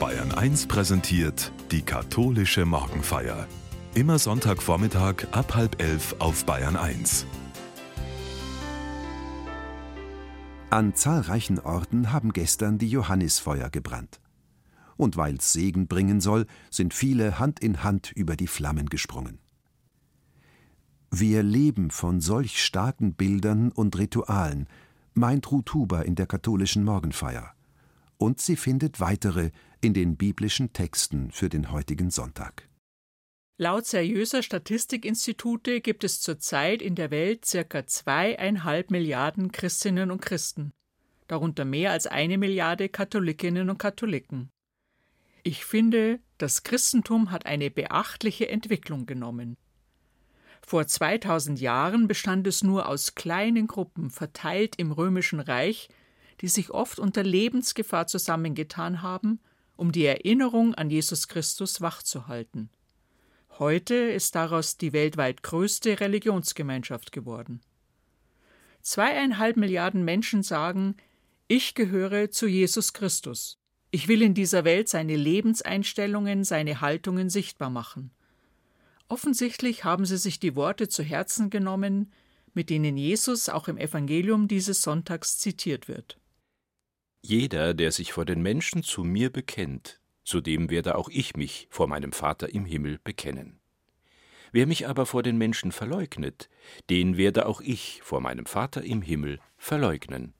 Bayern 1 präsentiert die katholische Morgenfeier. Immer Sonntagvormittag ab halb elf auf Bayern 1. An zahlreichen Orten haben gestern die Johannisfeuer gebrannt. Und weil's Segen bringen soll, sind viele Hand in Hand über die Flammen gesprungen. Wir leben von solch starken Bildern und Ritualen, meint Ruth Huber in der katholischen Morgenfeier. Und sie findet weitere in den biblischen Texten für den heutigen Sonntag. Laut seriöser Statistikinstitute gibt es zurzeit in der Welt circa zweieinhalb Milliarden Christinnen und Christen, darunter mehr als eine Milliarde Katholikinnen und Katholiken. Ich finde, das Christentum hat eine beachtliche Entwicklung genommen. Vor 2000 Jahren bestand es nur aus kleinen Gruppen verteilt im römischen Reich, die sich oft unter Lebensgefahr zusammengetan haben, um die Erinnerung an Jesus Christus wachzuhalten. Heute ist daraus die weltweit größte Religionsgemeinschaft geworden. Zweieinhalb Milliarden Menschen sagen, ich gehöre zu Jesus Christus. Ich will in dieser Welt seine Lebenseinstellungen, seine Haltungen sichtbar machen. Offensichtlich haben sie sich die Worte zu Herzen genommen, mit denen Jesus auch im Evangelium dieses Sonntags zitiert wird. Jeder, der sich vor den Menschen zu mir bekennt, zu dem werde auch ich mich vor meinem Vater im Himmel bekennen. Wer mich aber vor den Menschen verleugnet, den werde auch ich vor meinem Vater im Himmel verleugnen.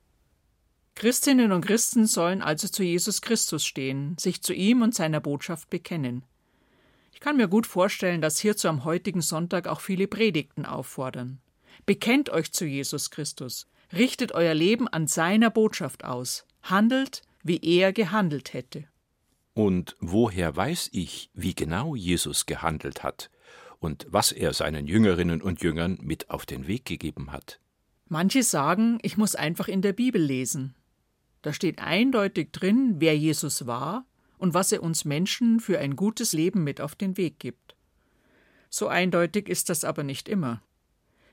Christinnen und Christen sollen also zu Jesus Christus stehen, sich zu ihm und seiner Botschaft bekennen. Ich kann mir gut vorstellen, dass hierzu am heutigen Sonntag auch viele Predigten auffordern. Bekennt euch zu Jesus Christus, richtet euer Leben an seiner Botschaft aus, handelt, wie er gehandelt hätte. Und woher weiß ich, wie genau Jesus gehandelt hat und was er seinen Jüngerinnen und Jüngern mit auf den Weg gegeben hat? Manche sagen, ich muss einfach in der Bibel lesen. Da steht eindeutig drin, wer Jesus war und was er uns Menschen für ein gutes Leben mit auf den Weg gibt. So eindeutig ist das aber nicht immer.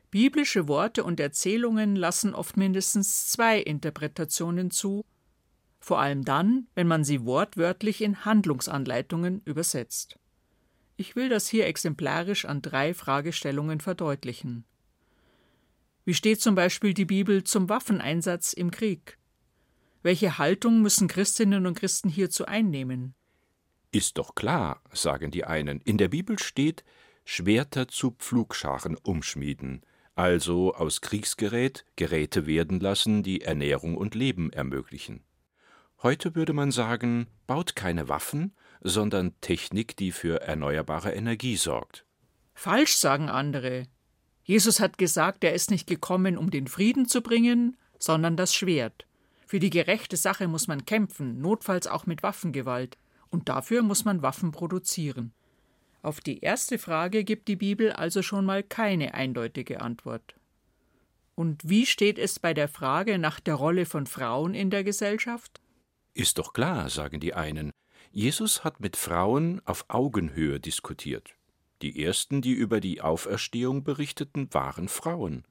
Biblische Worte und Erzählungen lassen oft mindestens zwei Interpretationen zu, vor allem dann, wenn man sie wortwörtlich in Handlungsanleitungen übersetzt. Ich will das hier exemplarisch an drei Fragestellungen verdeutlichen. Wie steht zum Beispiel die Bibel zum Waffeneinsatz im Krieg? Welche Haltung müssen Christinnen und Christen hierzu einnehmen? Ist doch klar, sagen die einen. In der Bibel steht, Schwerter zu Pflugscharen umschmieden, also aus Kriegsgerät Geräte werden lassen, die Ernährung und Leben ermöglichen. Heute würde man sagen, baut keine Waffen, sondern Technik, die für erneuerbare Energie sorgt. Falsch sagen andere. Jesus hat gesagt, er ist nicht gekommen, um den Frieden zu bringen, sondern das Schwert. Für die gerechte Sache muss man kämpfen, notfalls auch mit Waffengewalt, und dafür muss man Waffen produzieren. Auf die erste Frage gibt die Bibel also schon mal keine eindeutige Antwort. Und wie steht es bei der Frage nach der Rolle von Frauen in der Gesellschaft? Ist doch klar, sagen die einen. Jesus hat mit Frauen auf Augenhöhe diskutiert. Die ersten, die über die Auferstehung berichteten, waren Frauen.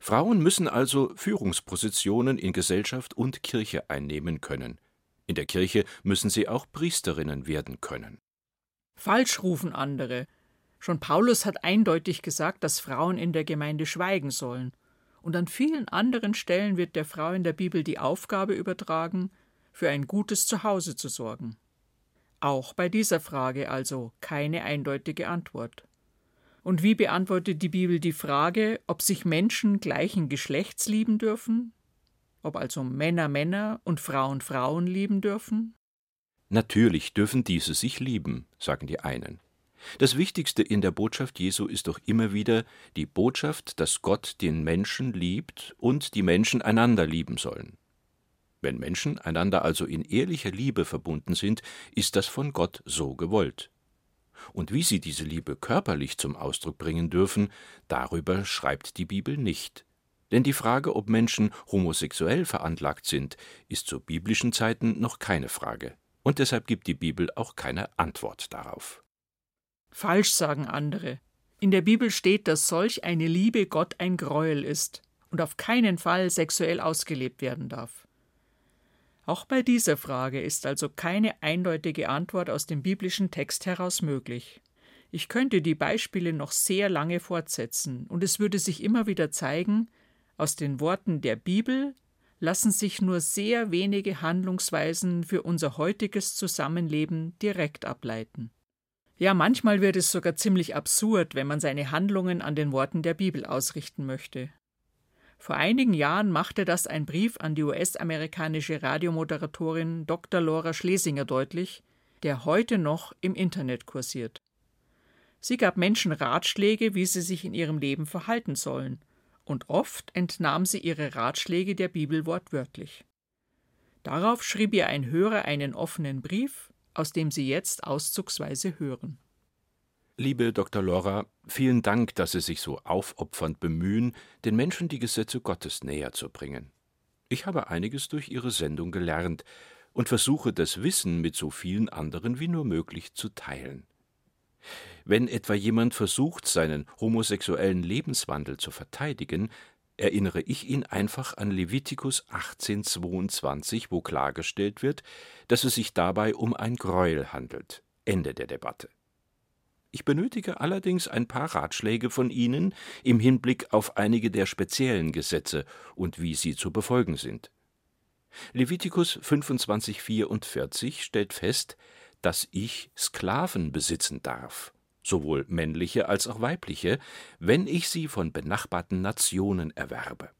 Frauen müssen also Führungspositionen in Gesellschaft und Kirche einnehmen können. In der Kirche müssen sie auch Priesterinnen werden können. Falsch rufen andere. Schon Paulus hat eindeutig gesagt, dass Frauen in der Gemeinde schweigen sollen. Und an vielen anderen Stellen wird der Frau in der Bibel die Aufgabe übertragen, für ein gutes Zuhause zu sorgen. Auch bei dieser Frage also keine eindeutige Antwort. Und wie beantwortet die Bibel die Frage, ob sich Menschen gleichen Geschlechts lieben dürfen? Ob also Männer Männer und Frauen Frauen lieben dürfen? Natürlich dürfen diese sich lieben, sagen die einen. Das Wichtigste in der Botschaft Jesu ist doch immer wieder die Botschaft, dass Gott den Menschen liebt und die Menschen einander lieben sollen. Wenn Menschen einander also in ehrlicher Liebe verbunden sind, ist das von Gott so gewollt und wie sie diese Liebe körperlich zum Ausdruck bringen dürfen, darüber schreibt die Bibel nicht. Denn die Frage, ob Menschen homosexuell veranlagt sind, ist zu biblischen Zeiten noch keine Frage. Und deshalb gibt die Bibel auch keine Antwort darauf. Falsch sagen andere. In der Bibel steht, dass solch eine Liebe Gott ein Greuel ist und auf keinen Fall sexuell ausgelebt werden darf. Auch bei dieser Frage ist also keine eindeutige Antwort aus dem biblischen Text heraus möglich. Ich könnte die Beispiele noch sehr lange fortsetzen, und es würde sich immer wieder zeigen, aus den Worten der Bibel lassen sich nur sehr wenige Handlungsweisen für unser heutiges Zusammenleben direkt ableiten. Ja, manchmal wird es sogar ziemlich absurd, wenn man seine Handlungen an den Worten der Bibel ausrichten möchte. Vor einigen Jahren machte das ein Brief an die US-amerikanische Radiomoderatorin Dr. Laura Schlesinger deutlich, der heute noch im Internet kursiert. Sie gab Menschen Ratschläge, wie sie sich in ihrem Leben verhalten sollen, und oft entnahm sie ihre Ratschläge der Bibel wortwörtlich. Darauf schrieb ihr ein Hörer einen offenen Brief, aus dem Sie jetzt auszugsweise hören. Liebe Dr. Lora, vielen Dank, dass Sie sich so aufopfernd bemühen, den Menschen die Gesetze Gottes näher zu bringen. Ich habe einiges durch Ihre Sendung gelernt und versuche das Wissen mit so vielen anderen wie nur möglich zu teilen. Wenn etwa jemand versucht, seinen homosexuellen Lebenswandel zu verteidigen, erinnere ich ihn einfach an Levitikus 18,22, wo klargestellt wird, dass es sich dabei um ein Gräuel handelt. Ende der Debatte. Ich benötige allerdings ein paar Ratschläge von Ihnen im Hinblick auf einige der speziellen Gesetze und wie sie zu befolgen sind. Levitikus 25,44 stellt fest, dass ich Sklaven besitzen darf sowohl männliche als auch weibliche, wenn ich sie von benachbarten Nationen erwerbe.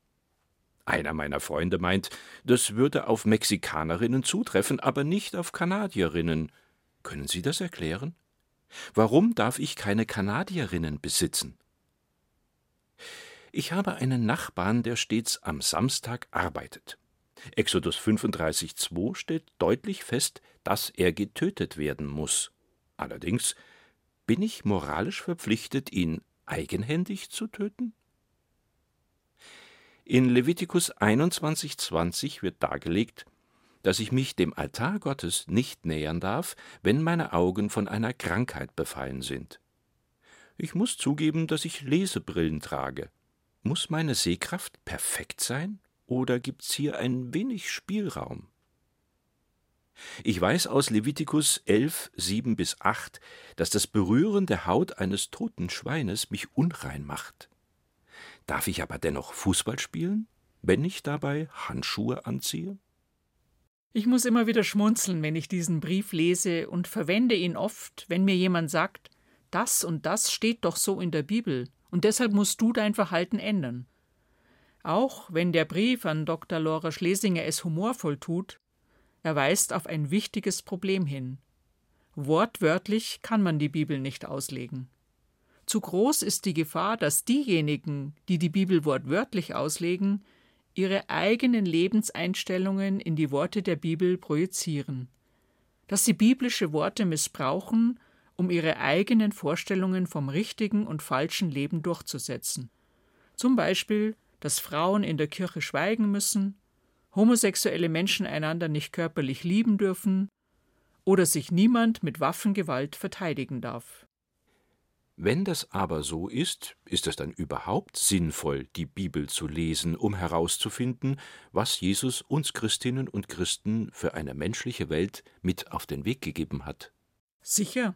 Einer meiner Freunde meint, das würde auf Mexikanerinnen zutreffen, aber nicht auf Kanadierinnen. Können Sie das erklären? Warum darf ich keine Kanadierinnen besitzen? Ich habe einen Nachbarn, der stets am Samstag arbeitet. Exodus 35,2 stellt deutlich fest, dass er getötet werden muss. Allerdings bin ich moralisch verpflichtet, ihn eigenhändig zu töten? In Levitikus 21,20 wird dargelegt, dass ich mich dem Altar Gottes nicht nähern darf, wenn meine Augen von einer Krankheit befallen sind. Ich muss zugeben, dass ich Lesebrillen trage. Muss meine Sehkraft perfekt sein, oder gibt's hier ein wenig Spielraum? Ich weiß aus Levitikus 11, 7 bis 8, dass das Berühren der Haut eines toten Schweines mich unrein macht. Darf ich aber dennoch Fußball spielen, wenn ich dabei Handschuhe anziehe? Ich muss immer wieder schmunzeln, wenn ich diesen Brief lese und verwende ihn oft, wenn mir jemand sagt, das und das steht doch so in der Bibel und deshalb musst du dein Verhalten ändern. Auch wenn der Brief an Dr. Laura Schlesinger es humorvoll tut, er weist auf ein wichtiges Problem hin. Wortwörtlich kann man die Bibel nicht auslegen. Zu groß ist die Gefahr, dass diejenigen, die die Bibel wortwörtlich auslegen, ihre eigenen Lebenseinstellungen in die Worte der Bibel projizieren, dass sie biblische Worte missbrauchen, um ihre eigenen Vorstellungen vom richtigen und falschen Leben durchzusetzen. Zum Beispiel, dass Frauen in der Kirche schweigen müssen, homosexuelle Menschen einander nicht körperlich lieben dürfen oder sich niemand mit Waffengewalt verteidigen darf. Wenn das aber so ist, ist es dann überhaupt sinnvoll, die Bibel zu lesen, um herauszufinden, was Jesus uns Christinnen und Christen für eine menschliche Welt mit auf den Weg gegeben hat? Sicher.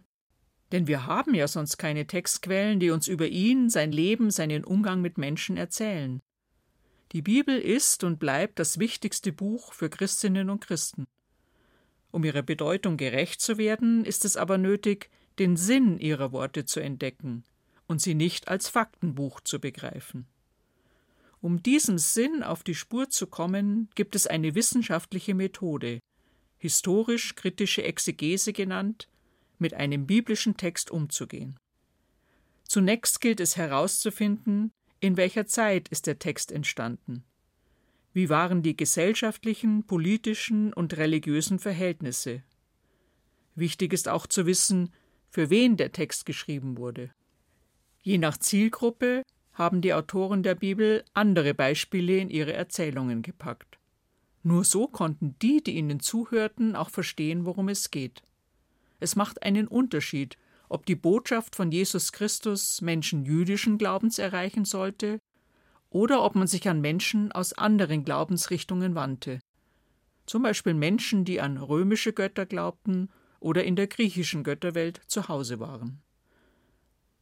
Denn wir haben ja sonst keine Textquellen, die uns über ihn, sein Leben, seinen Umgang mit Menschen erzählen. Die Bibel ist und bleibt das wichtigste Buch für Christinnen und Christen. Um ihrer Bedeutung gerecht zu werden, ist es aber nötig, den Sinn ihrer Worte zu entdecken und sie nicht als Faktenbuch zu begreifen. Um diesem Sinn auf die Spur zu kommen, gibt es eine wissenschaftliche Methode, historisch-kritische Exegese genannt, mit einem biblischen Text umzugehen. Zunächst gilt es herauszufinden, in welcher Zeit ist der Text entstanden? Wie waren die gesellschaftlichen, politischen und religiösen Verhältnisse? Wichtig ist auch zu wissen, für wen der Text geschrieben wurde. Je nach Zielgruppe haben die Autoren der Bibel andere Beispiele in ihre Erzählungen gepackt. Nur so konnten die, die ihnen zuhörten, auch verstehen, worum es geht. Es macht einen Unterschied, ob die Botschaft von Jesus Christus Menschen jüdischen Glaubens erreichen sollte oder ob man sich an Menschen aus anderen Glaubensrichtungen wandte. Zum Beispiel Menschen, die an römische Götter glaubten oder in der griechischen Götterwelt zu Hause waren.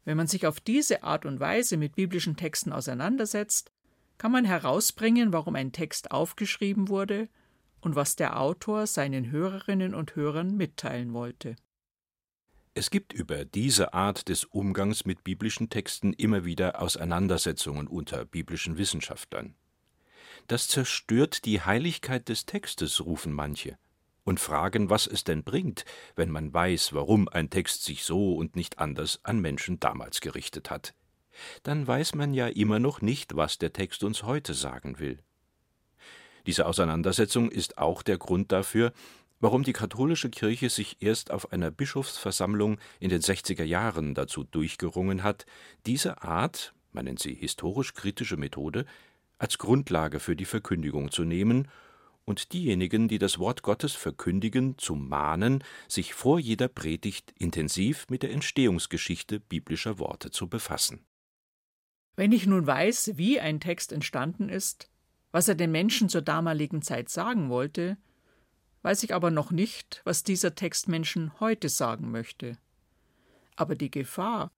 Wenn man sich auf diese Art und Weise mit biblischen Texten auseinandersetzt, kann man herausbringen, warum ein Text aufgeschrieben wurde und was der Autor seinen Hörerinnen und Hörern mitteilen wollte. Es gibt über diese Art des Umgangs mit biblischen Texten immer wieder Auseinandersetzungen unter biblischen Wissenschaftlern. Das zerstört die Heiligkeit des Textes, rufen manche und fragen, was es denn bringt, wenn man weiß, warum ein Text sich so und nicht anders an Menschen damals gerichtet hat. Dann weiß man ja immer noch nicht, was der Text uns heute sagen will. Diese Auseinandersetzung ist auch der Grund dafür, warum die katholische Kirche sich erst auf einer Bischofsversammlung in den 60er Jahren dazu durchgerungen hat, diese Art, man nennt sie historisch kritische Methode, als Grundlage für die Verkündigung zu nehmen und diejenigen, die das Wort Gottes verkündigen, zu mahnen, sich vor jeder Predigt intensiv mit der Entstehungsgeschichte biblischer Worte zu befassen. Wenn ich nun weiß, wie ein Text entstanden ist, was er den Menschen zur damaligen Zeit sagen wollte, weiß ich aber noch nicht, was dieser Text Menschen heute sagen möchte. Aber die Gefahr,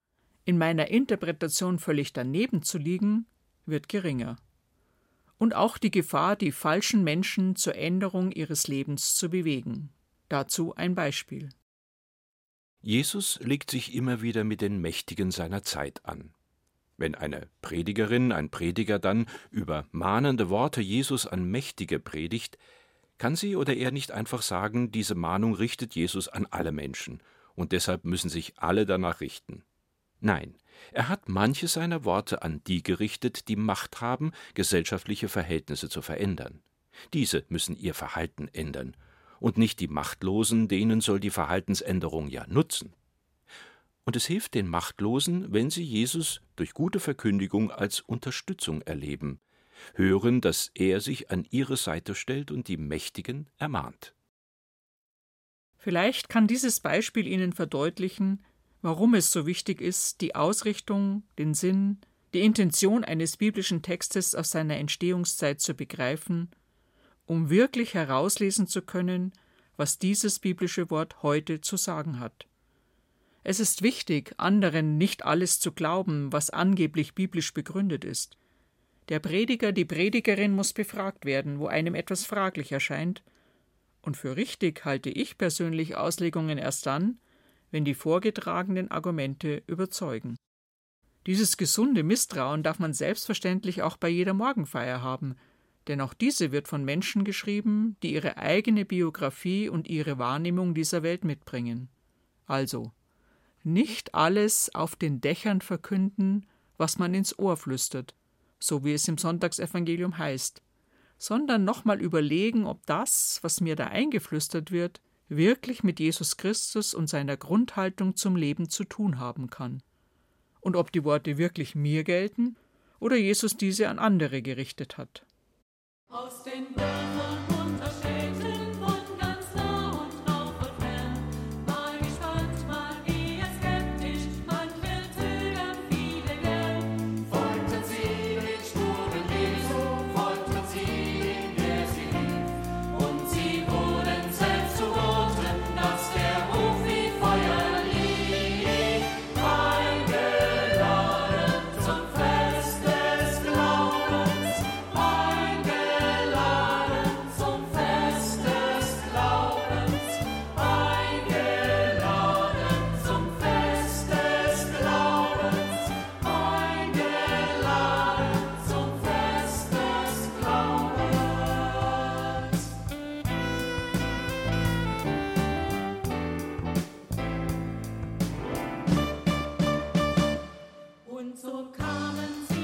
in meiner Interpretation völlig daneben zu liegen, wird geringer und auch die Gefahr, die falschen Menschen zur Änderung ihres Lebens zu bewegen. Dazu ein Beispiel. Jesus legt sich immer wieder mit den Mächtigen seiner Zeit an. Wenn eine Predigerin, ein Prediger dann über mahnende Worte Jesus an Mächtige predigt, kann sie oder er nicht einfach sagen, diese Mahnung richtet Jesus an alle Menschen, und deshalb müssen sich alle danach richten. Nein, er hat manche seiner Worte an die gerichtet, die Macht haben, gesellschaftliche Verhältnisse zu verändern. Diese müssen ihr Verhalten ändern, und nicht die Machtlosen, denen soll die Verhaltensänderung ja nutzen. Und es hilft den Machtlosen, wenn sie Jesus durch gute Verkündigung als Unterstützung erleben, hören, dass er sich an ihre Seite stellt und die Mächtigen ermahnt. Vielleicht kann dieses Beispiel Ihnen verdeutlichen, warum es so wichtig ist, die Ausrichtung, den Sinn, die Intention eines biblischen Textes aus seiner Entstehungszeit zu begreifen, um wirklich herauslesen zu können, was dieses biblische Wort heute zu sagen hat. Es ist wichtig, anderen nicht alles zu glauben, was angeblich biblisch begründet ist. Der Prediger, die Predigerin muss befragt werden, wo einem etwas fraglich erscheint, und für richtig halte ich persönlich Auslegungen erst dann, wenn die vorgetragenen Argumente überzeugen. Dieses gesunde Misstrauen darf man selbstverständlich auch bei jeder Morgenfeier haben, denn auch diese wird von Menschen geschrieben, die ihre eigene Biografie und ihre Wahrnehmung dieser Welt mitbringen. Also, nicht alles auf den Dächern verkünden, was man ins Ohr flüstert, so wie es im Sonntagsevangelium heißt, sondern nochmal überlegen, ob das, was mir da eingeflüstert wird, wirklich mit Jesus Christus und seiner Grundhaltung zum Leben zu tun haben kann. Und ob die Worte wirklich mir gelten oder Jesus diese an andere gerichtet hat. Aus den So come and see.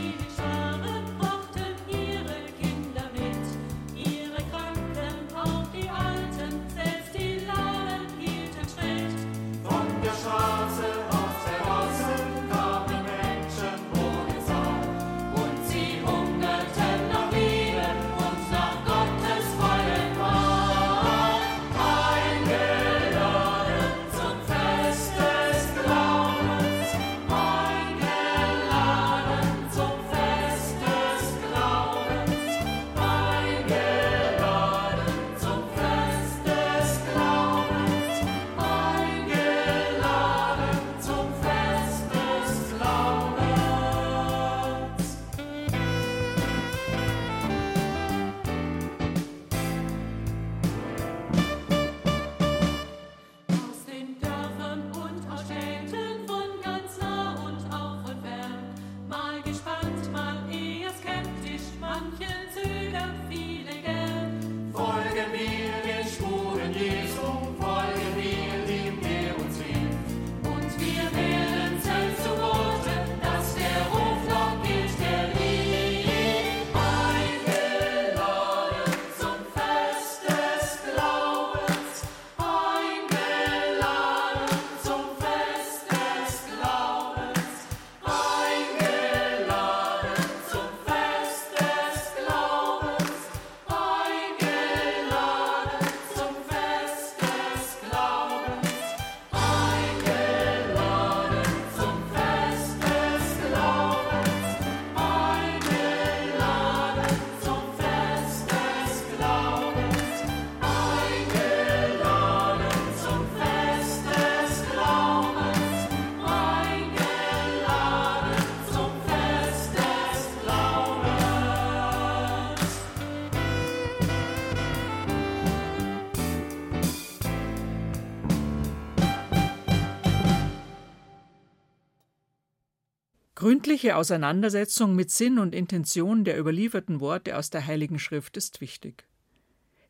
Gründliche Auseinandersetzung mit Sinn und Intention der überlieferten Worte aus der Heiligen Schrift ist wichtig.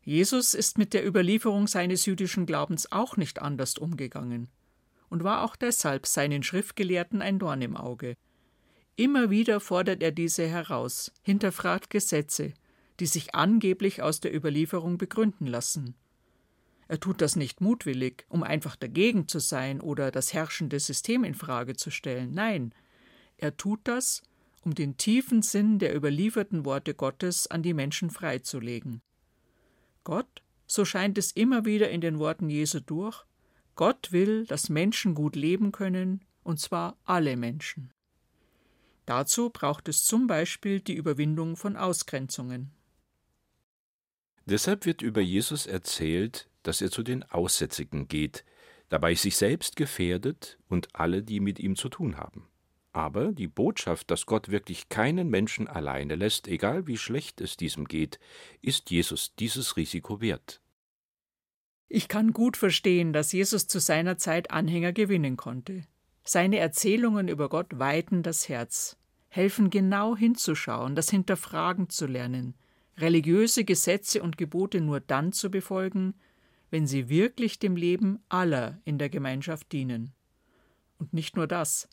Jesus ist mit der Überlieferung seines jüdischen Glaubens auch nicht anders umgegangen und war auch deshalb seinen Schriftgelehrten ein Dorn im Auge. Immer wieder fordert er diese heraus, hinterfragt Gesetze, die sich angeblich aus der Überlieferung begründen lassen. Er tut das nicht mutwillig, um einfach dagegen zu sein oder das herrschende System in Frage zu stellen. Nein, er tut das, um den tiefen Sinn der überlieferten Worte Gottes an die Menschen freizulegen. Gott, so scheint es immer wieder in den Worten Jesu durch, Gott will, dass Menschen gut leben können, und zwar alle Menschen. Dazu braucht es zum Beispiel die Überwindung von Ausgrenzungen. Deshalb wird über Jesus erzählt, dass er zu den Aussätzigen geht, dabei sich selbst gefährdet und alle, die mit ihm zu tun haben. Aber die Botschaft, dass Gott wirklich keinen Menschen alleine lässt, egal wie schlecht es diesem geht, ist Jesus dieses Risiko wert. Ich kann gut verstehen, dass Jesus zu seiner Zeit Anhänger gewinnen konnte. Seine Erzählungen über Gott weiten das Herz, helfen genau hinzuschauen, das Hinterfragen zu lernen, religiöse Gesetze und Gebote nur dann zu befolgen, wenn sie wirklich dem Leben aller in der Gemeinschaft dienen. Und nicht nur das,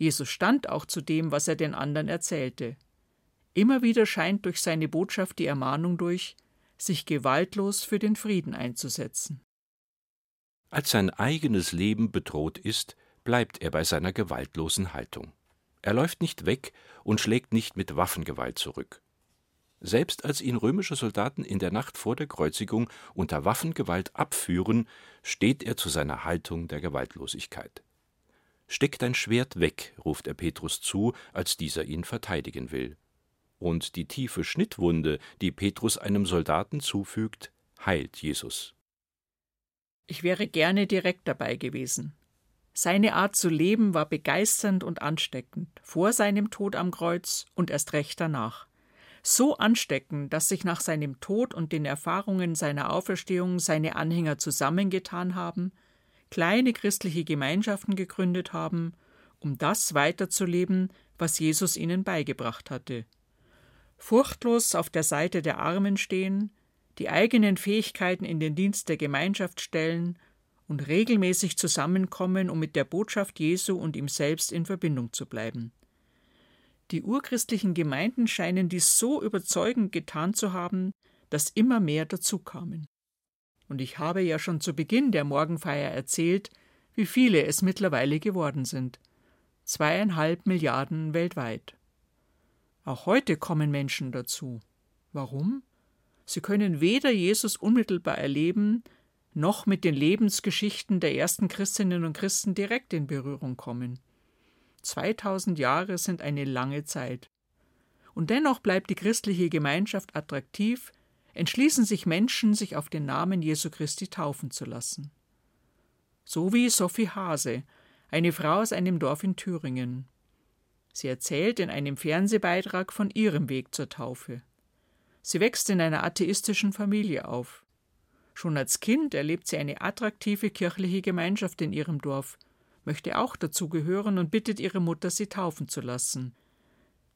Jesus stand auch zu dem, was er den anderen erzählte. Immer wieder scheint durch seine Botschaft die Ermahnung durch, sich gewaltlos für den Frieden einzusetzen. Als sein eigenes Leben bedroht ist, bleibt er bei seiner gewaltlosen Haltung. Er läuft nicht weg und schlägt nicht mit Waffengewalt zurück. Selbst als ihn römische Soldaten in der Nacht vor der Kreuzigung unter Waffengewalt abführen, steht er zu seiner Haltung der Gewaltlosigkeit. Steck dein Schwert weg, ruft er Petrus zu, als dieser ihn verteidigen will. Und die tiefe Schnittwunde, die Petrus einem Soldaten zufügt, heilt Jesus. Ich wäre gerne direkt dabei gewesen. Seine Art zu leben war begeisternd und ansteckend, vor seinem Tod am Kreuz und erst recht danach. So ansteckend, dass sich nach seinem Tod und den Erfahrungen seiner Auferstehung seine Anhänger zusammengetan haben, kleine christliche Gemeinschaften gegründet haben, um das weiterzuleben, was Jesus ihnen beigebracht hatte. Furchtlos auf der Seite der Armen stehen, die eigenen Fähigkeiten in den Dienst der Gemeinschaft stellen und regelmäßig zusammenkommen, um mit der Botschaft Jesu und ihm selbst in Verbindung zu bleiben. Die urchristlichen Gemeinden scheinen dies so überzeugend getan zu haben, dass immer mehr dazukamen und ich habe ja schon zu Beginn der Morgenfeier erzählt, wie viele es mittlerweile geworden sind. Zweieinhalb Milliarden weltweit. Auch heute kommen Menschen dazu. Warum? Sie können weder Jesus unmittelbar erleben, noch mit den Lebensgeschichten der ersten Christinnen und Christen direkt in Berührung kommen. 2000 Jahre sind eine lange Zeit. Und dennoch bleibt die christliche Gemeinschaft attraktiv, entschließen sich Menschen, sich auf den Namen Jesu Christi taufen zu lassen. So wie Sophie Hase, eine Frau aus einem Dorf in Thüringen. Sie erzählt in einem Fernsehbeitrag von ihrem Weg zur Taufe. Sie wächst in einer atheistischen Familie auf. Schon als Kind erlebt sie eine attraktive kirchliche Gemeinschaft in ihrem Dorf, möchte auch dazugehören und bittet ihre Mutter, sie taufen zu lassen.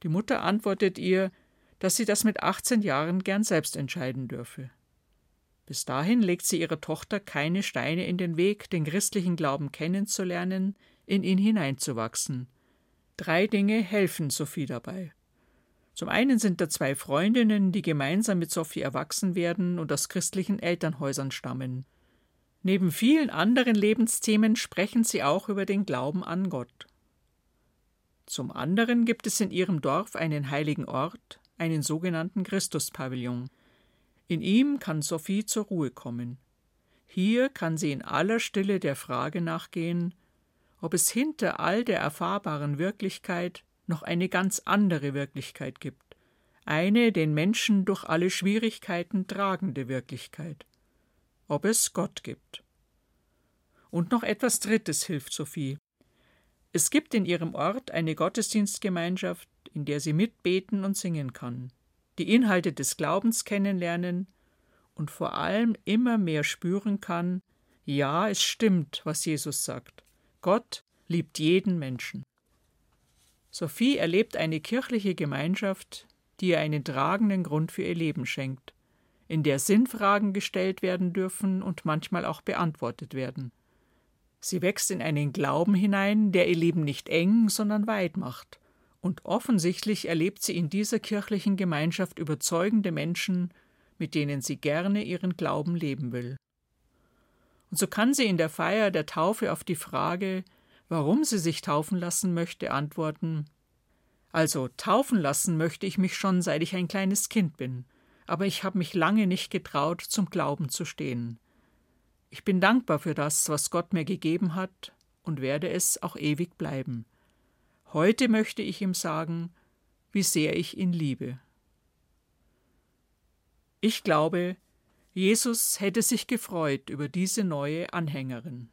Die Mutter antwortet ihr, dass sie das mit 18 Jahren gern selbst entscheiden dürfe. Bis dahin legt sie ihrer Tochter keine Steine in den Weg, den christlichen Glauben kennenzulernen, in ihn hineinzuwachsen. Drei Dinge helfen Sophie dabei. Zum einen sind da zwei Freundinnen, die gemeinsam mit Sophie erwachsen werden und aus christlichen Elternhäusern stammen. Neben vielen anderen Lebensthemen sprechen sie auch über den Glauben an Gott. Zum anderen gibt es in ihrem Dorf einen heiligen Ort, einen sogenannten Christuspavillon. In ihm kann Sophie zur Ruhe kommen. Hier kann sie in aller Stille der Frage nachgehen, ob es hinter all der erfahrbaren Wirklichkeit noch eine ganz andere Wirklichkeit gibt, eine den Menschen durch alle Schwierigkeiten tragende Wirklichkeit, ob es Gott gibt. Und noch etwas Drittes hilft Sophie. Es gibt in ihrem Ort eine Gottesdienstgemeinschaft, in der sie mitbeten und singen kann, die Inhalte des Glaubens kennenlernen und vor allem immer mehr spüren kann, ja, es stimmt, was Jesus sagt. Gott liebt jeden Menschen. Sophie erlebt eine kirchliche Gemeinschaft, die ihr einen tragenden Grund für ihr Leben schenkt, in der Sinnfragen gestellt werden dürfen und manchmal auch beantwortet werden. Sie wächst in einen Glauben hinein, der ihr Leben nicht eng, sondern weit macht. Und offensichtlich erlebt sie in dieser kirchlichen Gemeinschaft überzeugende Menschen, mit denen sie gerne ihren Glauben leben will. Und so kann sie in der Feier der Taufe auf die Frage, warum sie sich taufen lassen möchte, antworten Also taufen lassen möchte ich mich schon, seit ich ein kleines Kind bin, aber ich habe mich lange nicht getraut, zum Glauben zu stehen. Ich bin dankbar für das, was Gott mir gegeben hat, und werde es auch ewig bleiben. Heute möchte ich ihm sagen, wie sehr ich ihn liebe. Ich glaube, Jesus hätte sich gefreut über diese neue Anhängerin.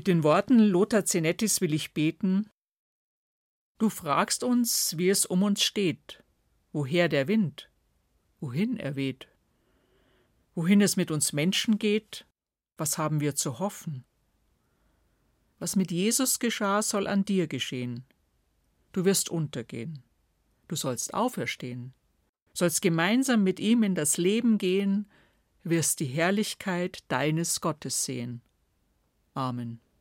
Mit den Worten Lothar Zenettis will ich beten Du fragst uns, wie es um uns steht, woher der Wind, wohin er weht, wohin es mit uns Menschen geht, was haben wir zu hoffen. Was mit Jesus geschah, soll an dir geschehen. Du wirst untergehen. Du sollst auferstehen, sollst gemeinsam mit ihm in das Leben gehen, wirst die Herrlichkeit deines Gottes sehen. Amen.